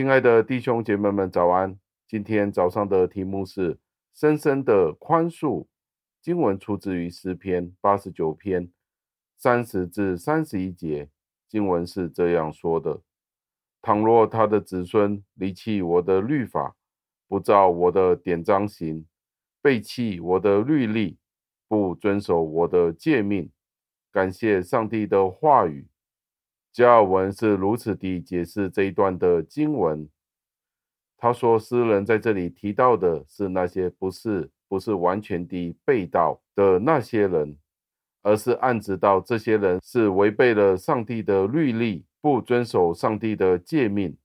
亲爱的弟兄姐妹们，早安！今天早上的题目是“深深的宽恕”。经文出自于诗篇八十九篇三十至三十一节。经文是这样说的：“倘若他的子孙离弃我的律法，不照我的典章行，背弃我的律例，不遵守我的诫命，感谢上帝的话语。”加尔文是如此地解释这一段的经文。他说，诗人在这里提到的是那些不是不是完全地背道的那些人，而是暗指到这些人是违背了上帝的律例，不遵守上帝的诫命。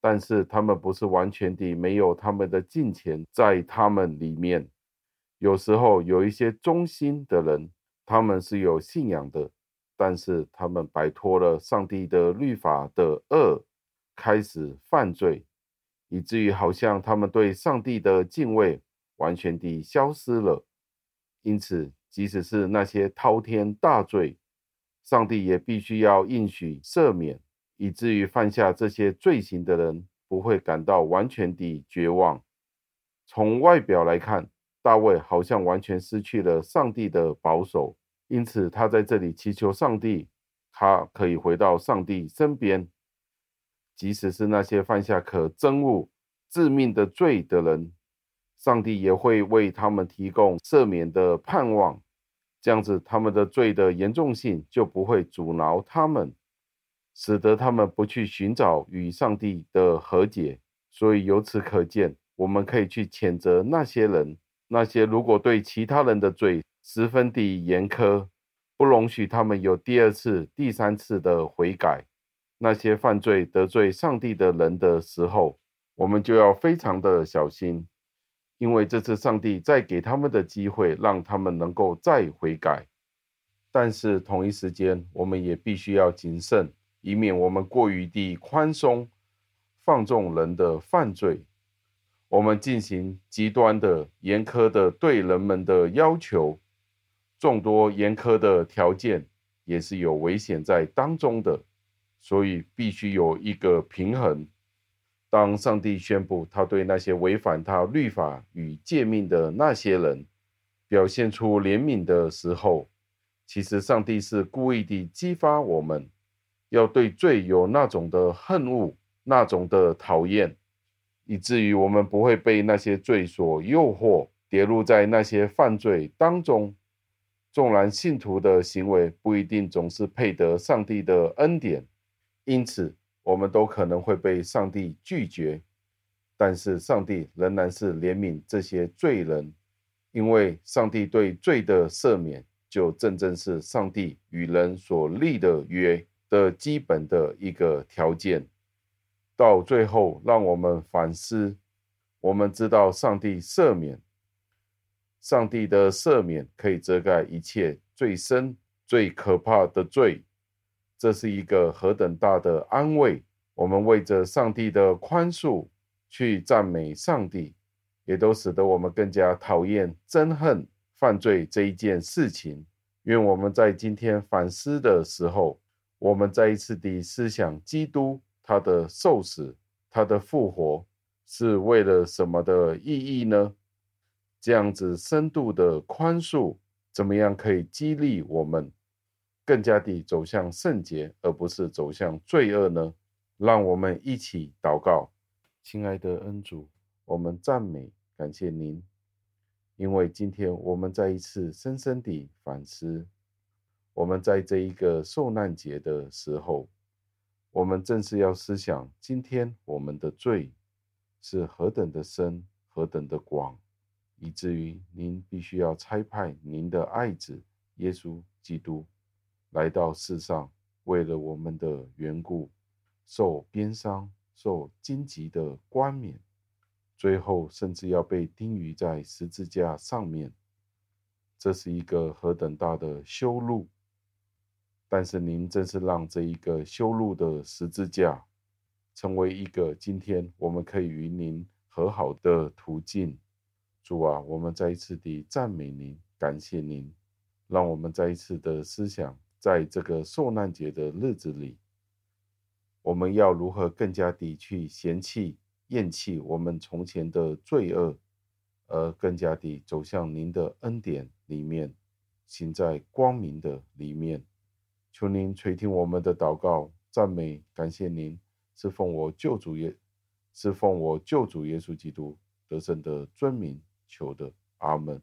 但是他们不是完全地没有他们的敬虔在他们里面。有时候有一些忠心的人，他们是有信仰的。但是他们摆脱了上帝的律法的恶，开始犯罪，以至于好像他们对上帝的敬畏完全地消失了。因此，即使是那些滔天大罪，上帝也必须要应许赦免，以至于犯下这些罪行的人不会感到完全地绝望。从外表来看，大卫好像完全失去了上帝的保守。因此，他在这里祈求上帝，他可以回到上帝身边。即使是那些犯下可憎恶、致命的罪的人，上帝也会为他们提供赦免的盼望。这样子，他们的罪的严重性就不会阻挠他们，使得他们不去寻找与上帝的和解。所以，由此可见，我们可以去谴责那些人，那些如果对其他人的罪，十分的严苛，不容许他们有第二次、第三次的悔改。那些犯罪得罪上帝的人的时候，我们就要非常的小心，因为这次上帝再给他们的机会，让他们能够再悔改。但是同一时间，我们也必须要谨慎，以免我们过于的宽松，放纵人的犯罪。我们进行极端的、严苛的对人们的要求。众多严苛的条件也是有危险在当中的，所以必须有一个平衡。当上帝宣布他对那些违反他律法与诫命的那些人表现出怜悯的时候，其实上帝是故意地激发我们，要对罪有那种的恨恶、那种的讨厌，以至于我们不会被那些罪所诱惑，跌入在那些犯罪当中。纵然信徒的行为不一定总是配得上帝的恩典，因此我们都可能会被上帝拒绝。但是上帝仍然是怜悯这些罪人，因为上帝对罪的赦免，就正正是上帝与人所立的约的基本的一个条件。到最后，让我们反思：我们知道上帝赦免。上帝的赦免可以遮盖一切最深、最可怕的罪，这是一个何等大的安慰！我们为着上帝的宽恕去赞美上帝，也都使得我们更加讨厌、憎恨犯罪这一件事情。愿我们在今天反思的时候，我们再一次地思想基督他的受死、他的复活是为了什么的意义呢？这样子深度的宽恕，怎么样可以激励我们更加地走向圣洁，而不是走向罪恶呢？让我们一起祷告，亲爱的恩主，我们赞美感谢您，因为今天我们再一次深深地反思，我们在这一个受难节的时候，我们正是要思想今天我们的罪是何等的深，何等的广。以至于您必须要差派您的爱子耶稣基督来到世上，为了我们的缘故受鞭伤、受荆棘的冠冕，最后甚至要被钉于在十字架上面。这是一个何等大的修路！但是您正是让这一个修路的十字架，成为一个今天我们可以与您和好的途径。主啊，我们再一次的赞美您，感谢您，让我们再一次的思想，在这个受难节的日子里，我们要如何更加地去嫌弃、厌弃我们从前的罪恶，而更加地走向您的恩典里面，行在光明的里面。求您垂听我们的祷告、赞美、感谢您，是奉我救主耶，是奉我救主耶稣基督得胜的尊名求得。阿门。